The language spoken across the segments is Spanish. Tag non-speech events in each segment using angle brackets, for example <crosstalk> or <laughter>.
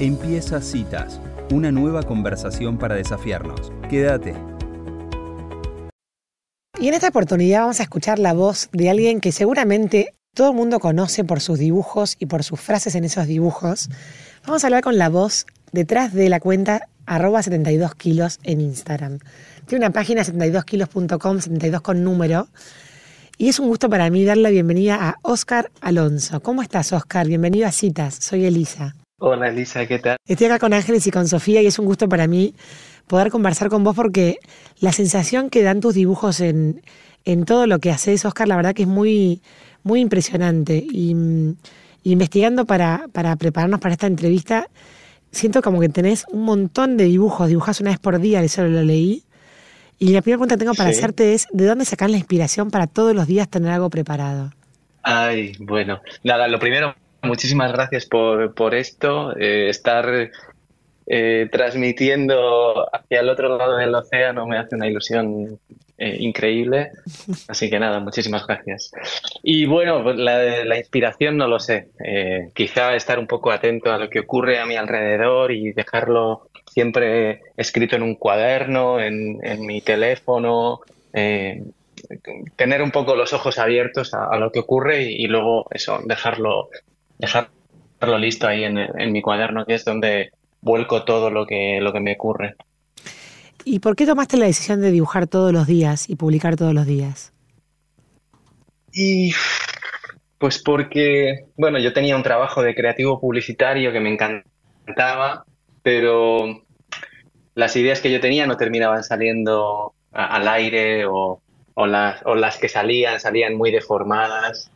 Empieza Citas, una nueva conversación para desafiarnos. Quédate. Y en esta oportunidad vamos a escuchar la voz de alguien que seguramente todo el mundo conoce por sus dibujos y por sus frases en esos dibujos. Vamos a hablar con la voz detrás de la cuenta arroba 72 kilos en Instagram. Tiene una página 72kilos.com, 72 con número. Y es un gusto para mí dar la bienvenida a Oscar Alonso. ¿Cómo estás, Oscar? Bienvenido a Citas. Soy Elisa. Hola Elisa, ¿qué tal? Estoy acá con Ángeles y con Sofía y es un gusto para mí poder conversar con vos porque la sensación que dan tus dibujos en, en todo lo que haces, Oscar, la verdad que es muy, muy impresionante. Y mm, investigando para, para prepararnos para esta entrevista, siento como que tenés un montón de dibujos, dibujas una vez por día, eso lo leí. Y la primera pregunta que tengo para hacerte es, ¿de dónde sacás la inspiración para todos los días tener algo preparado? Ay, bueno, nada, lo primero, muchísimas gracias por, por esto, eh, estar eh, transmitiendo hacia el otro lado del océano me hace una ilusión eh, increíble. <laughs> Así que nada, muchísimas gracias. Y bueno, pues la, la inspiración no lo sé. quizá estar un poco atento a lo que ocurre a mi alrededor y dejarlo siempre escrito en un cuaderno, en, en mi teléfono tener un poco los ojos abiertos a, lo que ocurre y, luego eso, dejarlo, dejarlo listo ahí en, en, mi cuaderno, que es donde vuelco todo lo que, lo que me ocurre. ¿Y por qué tomaste la decisión de dibujar todos los días y publicar todos los días? Y pues porque, bueno, yo tenía un trabajo de creativo publicitario que me encantaba, pero las ideas que yo tenía no terminaban saliendo al aire o, o las, o las que salían, salían muy deformadas.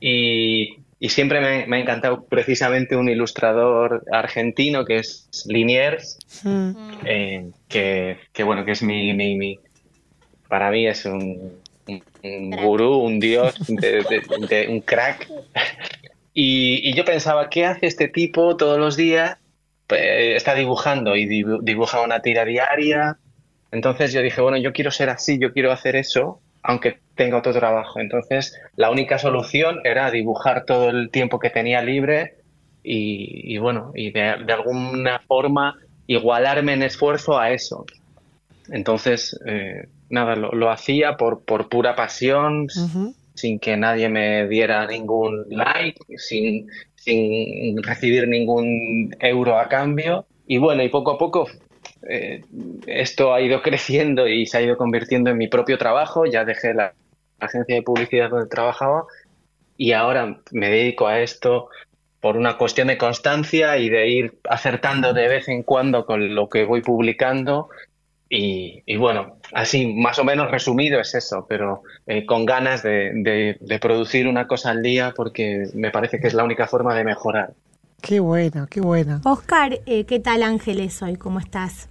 Y, y siempre me, ha encantado precisamente un ilustrador argentino que es Liniers, mm. eh, que, que, bueno, que es mi, mi, para mí es un, un, gurú, un dios, de, un crack. Y, y, yo pensaba, ¿qué hace este tipo todos los días? Pues, está dibujando y dibuja una tira diaria, entonces yo dije, bueno, yo quiero ser así, yo quiero hacer eso, aunque tenga otro trabajo. Entonces la única solución era dibujar todo el tiempo que tenía libre y, bueno, y de, alguna forma igualarme en esfuerzo a eso. Entonces, eh, nada, lo, hacía por, por pura pasión, sin que nadie me diera ningún like, sin, sin recibir ningún euro a cambio. Y bueno, y poco a poco eh, esto ha ido <laughs> creciendo y se ha ido convirtiendo en mi propio trabajo. Ya dejé la agencia de publicidad donde trabajaba y ahora me dedico a esto por una cuestión de constancia y de ir acertando de vez en cuando con lo que voy publicando. Y, bueno, así más o menos resumido es eso, pero eh, con ganas de, producir una cosa al día porque me parece que es la única forma de mejorar. Qué bueno, qué bueno. Oscar, eh, ¿qué tal Ángeles hoy? ¿Cómo estás?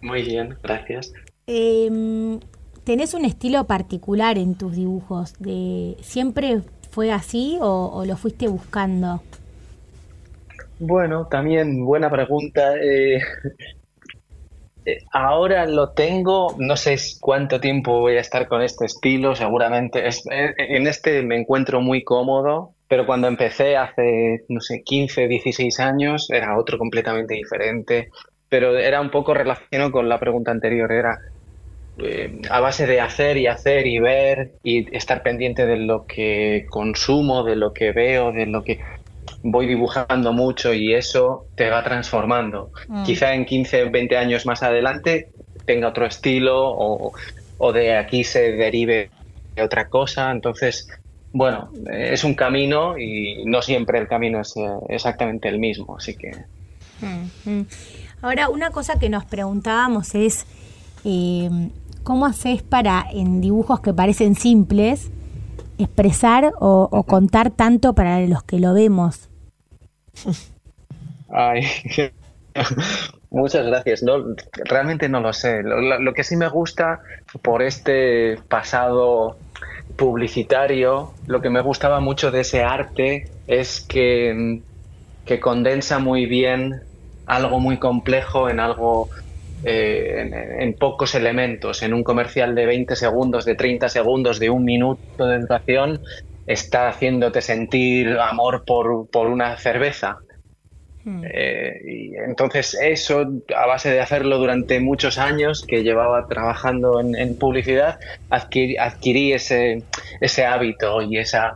Muy bien, gracias. Em, ¿Tenés un estilo particular en tus dibujos? De, ¿Siempre fue así o, lo fuiste buscando? Bueno, también buena pregunta. Eh, <laughs> eh, ahora lo tengo, no sé cuánto tiempo voy a estar con este estilo, seguramente. en este me encuentro muy cómodo, pero cuando empecé hace, no sé, 15, 16 años, era otro completamente diferente. Pero era un poco relacionado con la pregunta anterior, era eh, a base de hacer y hacer y ver y estar pendiente de lo que consumo, de lo que veo, de lo que voy dibujando mucho y eso te va transformando. Mm. Quizá en 15, 20 años más adelante tenga otro estilo o, o de aquí se derive otra cosa. Entonces, bueno, es un camino y no siempre el camino es eh, exactamente el mismo, así que... Mm, mm. Ahora, una cosa que nos preguntábamos es, eh, ¿cómo haces para, en dibujos que parecen simples, expresar o, contar tanto para los que lo vemos? <laughs> Ay, <laughs> muchas gracias. No, realmente no lo sé. lo, que sí me gusta por este pasado publicitario, lo que me gustaba mucho de ese arte es que, que condensa muy bien algo muy complejo en algo eh, en, pocos elementos. En un comercial de 20 segundos, de 30 segundos, de un minuto de duración, está haciéndote sentir amor por, por una cerveza. Hmm. Eh, y entonces eso, a base de hacerlo durante muchos años que llevaba trabajando en, publicidad, adquirí, ese, ese hábito y esa,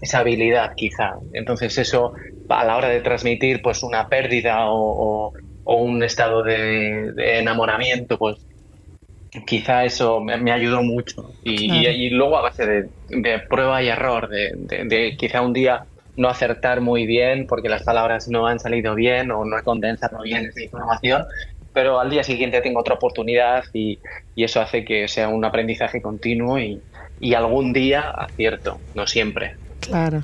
esa habilidad quizá. Entonces eso a la hora de transmitir pues una pérdida o, un estado de, enamoramiento, pues quizá eso me, ayudó mucho. Y, luego a base de, prueba y error, de, quizá un día no acertar muy bien porque las palabras no han salido bien o no he condensado bien esa información, pero al día siguiente tengo otra oportunidad y, eso hace que sea un aprendizaje continuo y, y algún día acierto, no siempre. Claro.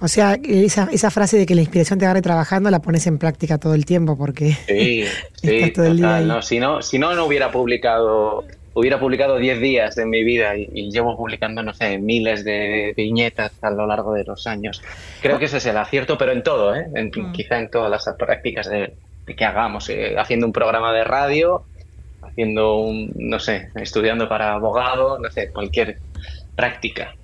O sea, esa, esa frase de que la inspiración te agarre trabajando la pones en práctica todo el tiempo porque sí, <laughs> sí, todo el día no, si no, si no, no hubiera publicado hubiera publicado 10 días en mi vida y, llevo publicando, no sé, miles de viñetas a lo largo de los años. Creo que ese es el acierto, pero en todo, ¿eh? Mm. quizá en todas las prácticas de, que hagamos, eh, haciendo un programa de radio, haciendo un, no sé, estudiando para abogado, no sé, cualquier práctica.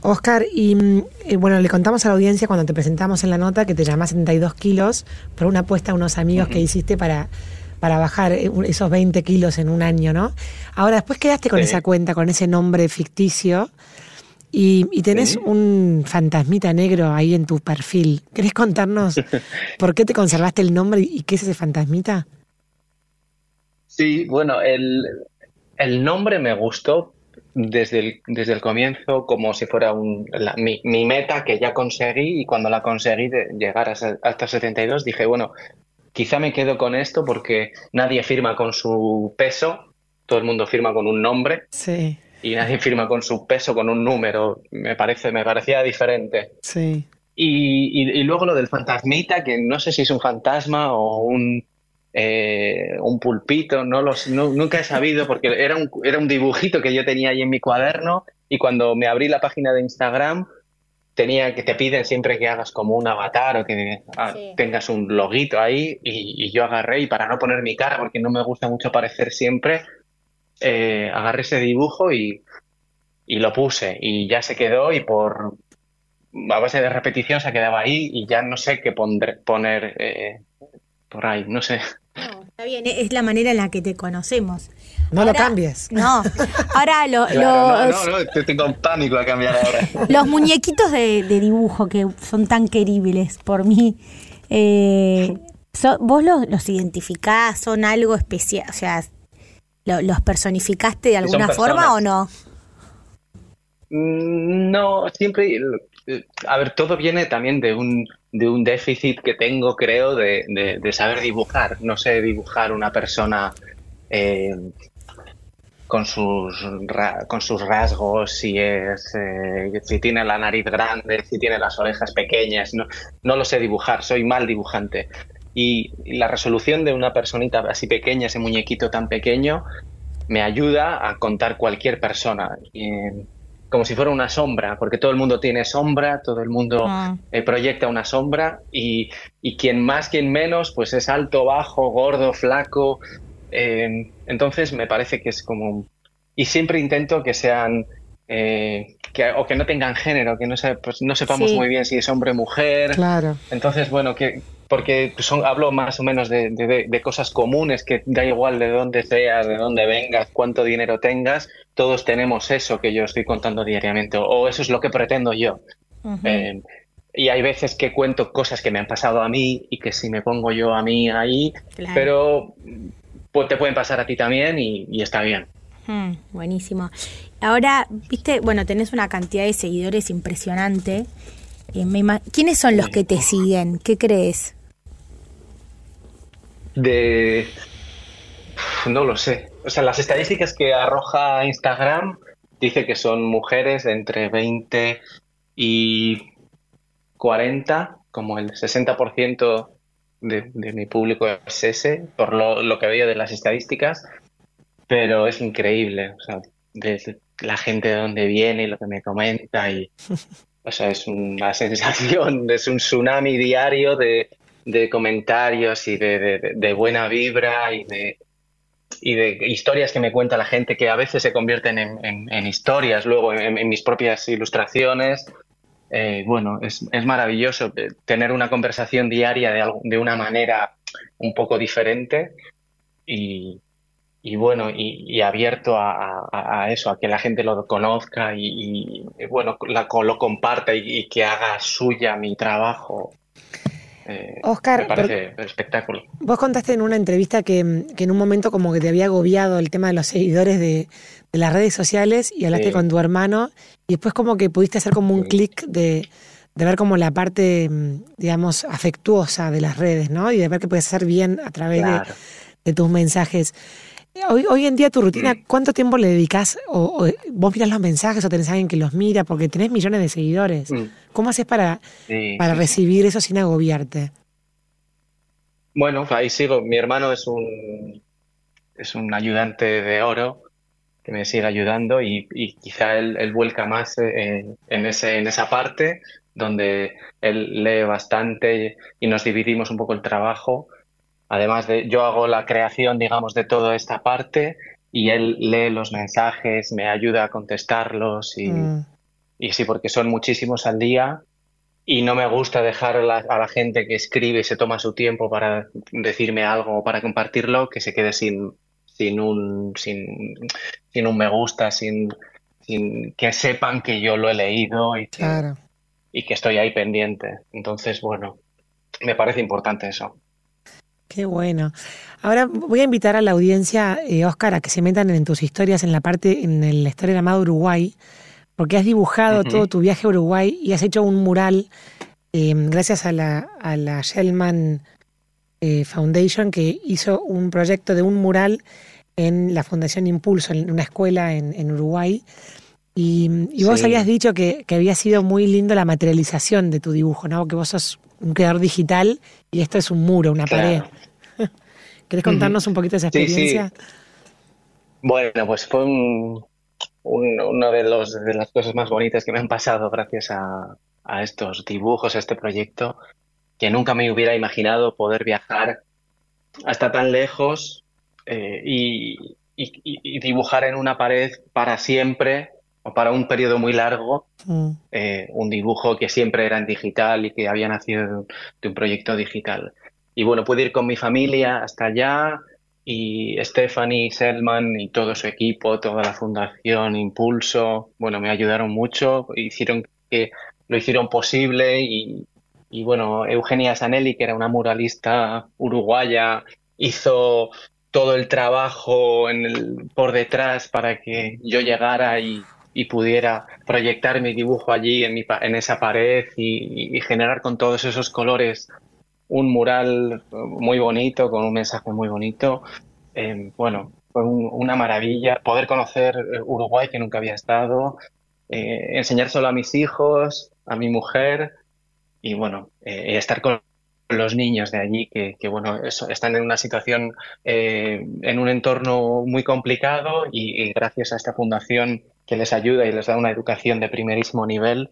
Oscar, y eh, bueno, le contamos a la audiencia cuando te presentamos en la nota que te llamas 72 kilos por una apuesta a unos amigos que hiciste para para bajar eh, esos 20 kilos en un año, ¿no? Ahora, después quedaste con esa cuenta, con ese nombre ficticio y, tenés un fantasmita negro ahí en tu perfil. ¿Querés contarnos <laughs> por qué te conservaste el nombre y qué es ese fantasmita? Sí, bueno, el, el nombre me gustó desde el, desde el comienzo como si fuera un, mi, mi, meta que ya conseguí y cuando la conseguí de llegar hasta 72 dije, bueno, Quizá me quedo con esto porque nadie firma con su peso, todo el mundo firma con un nombre. Sí. Y nadie firma con su peso, con un número. Me parece, me parecía diferente. Sí. Y, luego lo del fantasmita, que no sé si es un fantasma o un, eh, un pulpito, no los, nunca he sabido, porque era un, era un dibujito que yo tenía ahí en mi cuaderno y cuando me abrí la página de Instagram tenía que te piden siempre que hagas como un avatar o que ah, tengas un loguito ahí y, yo agarré y para no poner mi cara porque no me gusta mucho aparecer siempre eh, agarré ese dibujo y, y, lo puse y ya se quedó y por a base de repetición se quedaba ahí y ya no sé qué poner eh, por ahí no sé está bien, es la manera en la que te conocemos. No lo cambies. No, ahora lo, los... No, no, no, tengo pánico a cambiar ahora. <laughs> Los muñequitos de, dibujo que son tan queribles por mí, eh, ¿vos los, identificás? ¿Son algo especial? O sea, ¿los personificaste de alguna forma o no? Mm, no, siempre... A ver, todo viene también de un, de un déficit que tengo, creo, de, de, saber dibujar. No sé dibujar una persona eh, con sus, con sus rasgos, si, es, eh, si tiene la nariz grande, si tiene las orejas pequeñas, no, no lo sé dibujar, soy mal dibujante. Y, la resolución de una personita así pequeña, ese muñequito tan pequeño, me ayuda a contar cualquier persona. Como si fuera una sombra, porque todo el mundo tiene sombra, todo el mundo ah. eh, proyecta una sombra y, y, quien más, quien menos, pues es alto, bajo, gordo, flaco, eh, entonces me parece que es como... Y siempre intento que sean... Eh, que, o que no tengan género, que no, pues no sepamos muy bien si es hombre o mujer. Claro. Entonces, bueno, que porque son, hablo más o menos de, de, cosas comunes, que da igual de dónde seas, de dónde vengas, cuánto dinero tengas, todos tenemos eso que yo estoy contando diariamente, o, eso es lo que pretendo yo. Eh, y hay veces que cuento cosas que me han pasado a mí y que si me pongo yo a mí ahí, pero te pueden pasar a ti también y, está bien. Hmm, buenísimo. Ahora, viste, bueno, tenés una cantidad de seguidores impresionante. Eh, ¿Quiénes son los que te siguen? ¿Qué crees? De... No lo sé. O sea, las estadísticas que arroja Instagram dice que son mujeres entre 20 y 40, como el 60% de, mi público es ese, por lo, que veo de las estadísticas, pero es increíble, o sea, de la gente de donde viene y lo que me comenta y, o sea, es una <laughs> sensación, es un tsunami diario de, comentarios y de, buena vibra y de, y de historias que me cuenta la gente que a veces se convierten en, historias luego en, mis propias ilustraciones eh, bueno, es, es, maravilloso eh, tener una conversación diaria de, de una manera un poco diferente y, y bueno, y, abierto a, eso, a que la gente lo conozca y, bueno, lo comparta y, que haga suya mi trabajo. Eh, Oscar, me parece espectáculo. Vos contaste en una entrevista que, en un momento como que te había agobiado el tema de los seguidores de, las redes sociales y hablaste con tu hermano y después como que pudiste hacer como un clic de, ver como la parte, digamos, afectuosa de las redes, ¿no? Y de ver que puedes hacer bien a través de, tus mensajes. Hoy, hoy en día tu rutina, mm. ¿cuánto tiempo le dedicas? O, vos miras los mensajes o tenés alguien que los mira? Porque tenés millones de seguidores. Mm. ¿Cómo haces para, para recibir eso sin agobiarte? Bueno, ahí sigo. Mi hermano es un, es un ayudante de oro que me sigue ayudando y, quizá él, vuelca más en, ese, en esa parte donde él lee bastante y nos dividimos un poco el trabajo Además de, yo hago la creación, digamos, de toda esta parte y él lee los mensajes, me ayuda a contestarlos y, mm. y sí, porque son muchísimos al día y no me gusta dejar a la, gente que escribe y se toma su tiempo para decirme algo o para compartirlo que se quede sin, sin, un, sin, sin un me gusta, sin, sin que sepan que yo lo he leído y y que estoy ahí pendiente. Entonces, bueno, me parece importante eso. Qué bueno. Ahora voy a invitar a la audiencia, eh, Oscar, a que se metan en tus historias en la parte, en la historia llamada Uruguay, porque has dibujado todo tu viaje a Uruguay y has hecho un mural eh, gracias a la, a la Shellman eh, Foundation que hizo un proyecto de un mural en la Fundación Impulso, en una escuela en, Uruguay. Y, vos habías dicho que, que, había sido muy lindo la materialización de tu dibujo, ¿no? Que vos sos un creador digital y esto es un muro, una pared. ¿Querés contarnos un poquito de esa experiencia? Bueno, pues fue un, una de, los, de las cosas más bonitas que me han pasado gracias a, estos dibujos, a este proyecto, que nunca me hubiera imaginado poder viajar hasta tan lejos eh, y, dibujar en una pared para siempre o para un periodo muy largo mm. eh, un dibujo que siempre era en digital y que había nacido de un proyecto digital. Y bueno, pude ir con mi familia hasta allá y Stephanie Selman y todo su equipo, toda la fundación Impulso, bueno, me ayudaron mucho, hicieron que lo hicieron posible y, y bueno, Eugenia Sanelli, que era una muralista uruguaya, hizo todo el trabajo en el, por detrás para que yo llegara y, y pudiera proyectar mi dibujo allí en, mi, en esa pared y, generar con todos esos colores un mural muy bonito, con un mensaje muy bonito. Eh, bueno, fue una maravilla poder conocer eh, Uruguay que nunca había estado, eh, enseñárselo a mis hijos, a mi mujer y bueno, eh, estar con los niños de allí que bueno, están en una situación, en un entorno muy complicado y, gracias a esta fundación que les ayuda y les da una educación de primerísimo nivel,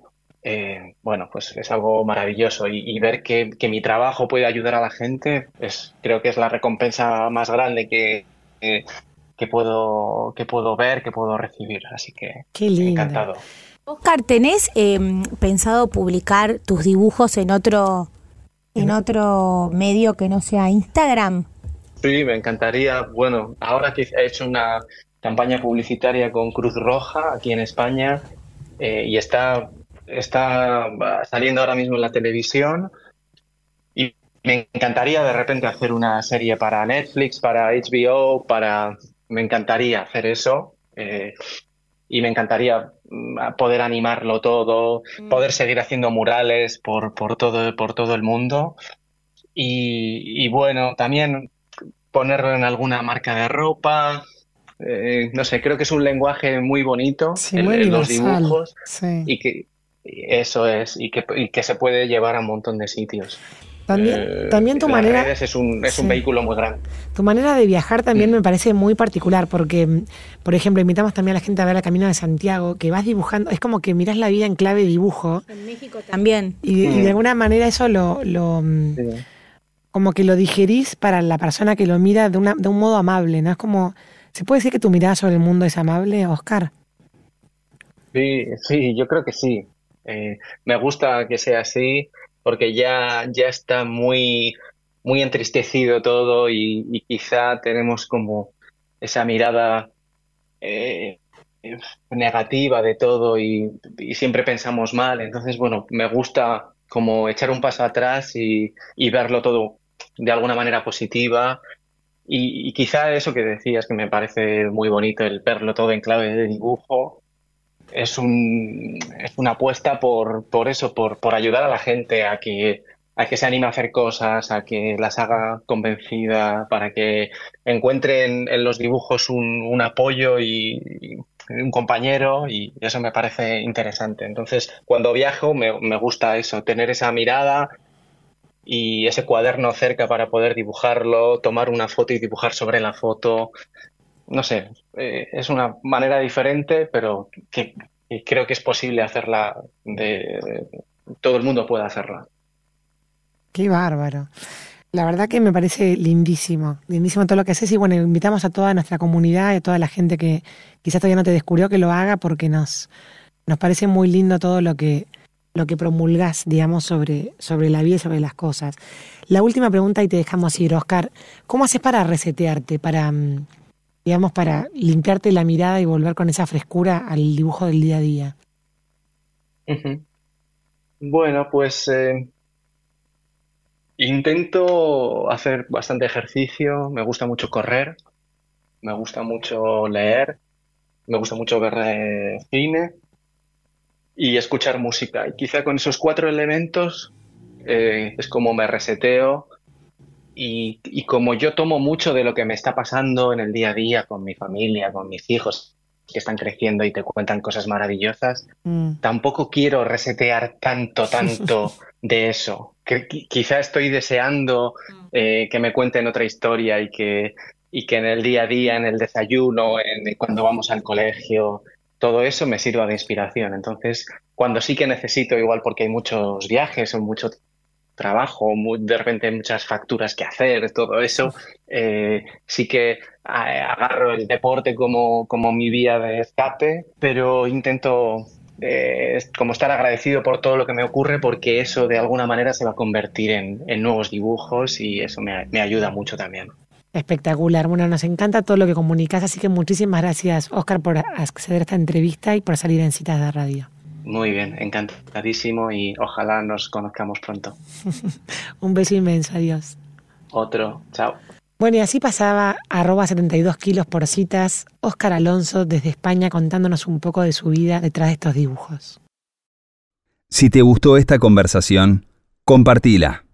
eh, bueno, pues es algo maravilloso y, ver que, mi trabajo puede ayudar a la gente, es, creo que es la recompensa más grande que, que, puedo, que puedo ver, que puedo recibir. Así que Qué encantado. Oscar, ¿tenés em, pensado publicar tus dibujos en otro, en otro medio que no sea Instagram? Sí, me encantaría. Bueno, ahora que he hecho una campaña publicitaria con Cruz Roja aquí en España eh, y está está saliendo ahora mismo en la televisión y me encantaría de repente hacer una serie para Netflix, para HBO, para... Me encantaría hacer eso eh, y me encantaría mm, poder animarlo todo, mm. poder seguir haciendo murales por, por, todo, por todo el mundo y, bueno, también ponerlo en alguna marca de ropa, eh, no sé, creo que es un lenguaje muy bonito en, los dibujos y que eso es, y que, y que se puede llevar a un montón de sitios. También, eh, también tu manera. es un, es un vehículo muy grande. Tu manera de viajar también mm. me parece muy particular, porque, por ejemplo, invitamos también a la gente a ver la Camino de Santiago, que vas dibujando, es como que miras la vida en clave dibujo. En México también. Y, de mm. alguna manera eso lo. lo mm, Como que lo digerís para la persona que lo mira de, una, de un modo amable, ¿no? Es como. ¿Se puede decir que tu mirada sobre el mundo es amable, Oscar? Sí, sí, yo creo que sí. Eh, me gusta que sea así porque ya, ya está muy, muy entristecido todo y, quizá tenemos como esa mirada eh, negativa de todo y, siempre pensamos mal. Entonces, bueno, me gusta como echar un paso atrás y, y verlo todo de alguna manera positiva y, quizá eso que decías, que me parece muy bonito el verlo todo en clave de dibujo, es, un, es una apuesta por, por eso, por, por ayudar a la gente a que, a que se anime a hacer cosas, a que las haga convencida, para que encuentren en los dibujos un, apoyo y, un compañero y eso me parece interesante. Entonces, cuando viajo me, me gusta eso, tener esa mirada y ese cuaderno cerca para poder dibujarlo, tomar una foto y dibujar sobre la foto. No sé, eh, es una manera diferente, pero que, creo que es posible hacerla, de, todo el mundo puede hacerla. Qué bárbaro. La verdad que me parece lindísimo, lindísimo todo lo que haces y bueno, invitamos a toda nuestra comunidad y a toda la gente que quizás todavía no te descubrió que lo haga porque nos, nos parece muy lindo todo lo que, lo que promulgas, digamos, sobre, sobre la vida y sobre las cosas. La última pregunta y te dejamos ir, Oscar. ¿Cómo haces para resetearte, para, mm, digamos, para limpiarte la mirada y volver con esa frescura al dibujo del día a día? Bueno, pues eh, intento hacer bastante ejercicio, me gusta mucho correr, me gusta mucho leer, me gusta mucho ver eh, cine y escuchar música. Y quizá con esos cuatro elementos eh, es como me reseteo y, y, como yo tomo mucho de lo que me está pasando en el día a día con mi familia, con mis hijos que están creciendo y te cuentan cosas maravillosas, mm. tampoco quiero resetear tanto, <laughs> tanto de eso. Que, quizá estoy deseando mm. eh, que me cuenten otra historia y que, y que en el día a día, en el desayuno, en, cuando vamos al colegio, todo eso me sirva de inspiración. Entonces, cuando sí que necesito, igual porque hay muchos viajes o mucho trabajo, de repente muchas facturas que hacer, todo eso, eh, sí que agarro el deporte como, como mi vía de escape, pero intento eh, como estar agradecido por todo lo que me ocurre porque eso de alguna manera se va a convertir en, nuevos dibujos y eso me, me ayuda mucho también. Espectacular. Bueno, nos encanta todo lo que comunicas, así que muchísimas gracias, Oscar, por acceder a esta entrevista y por salir en citas de radio. Muy bien, encantadísimo y ojalá nos conozcamos pronto. <laughs> Un beso inmenso, adiós. Otro, chao. Bueno, y así pasaba arroba 72 kilos por citas, Oscar Alonso desde España contándonos un poco de su vida detrás de estos dibujos. Si te gustó esta conversación, compartila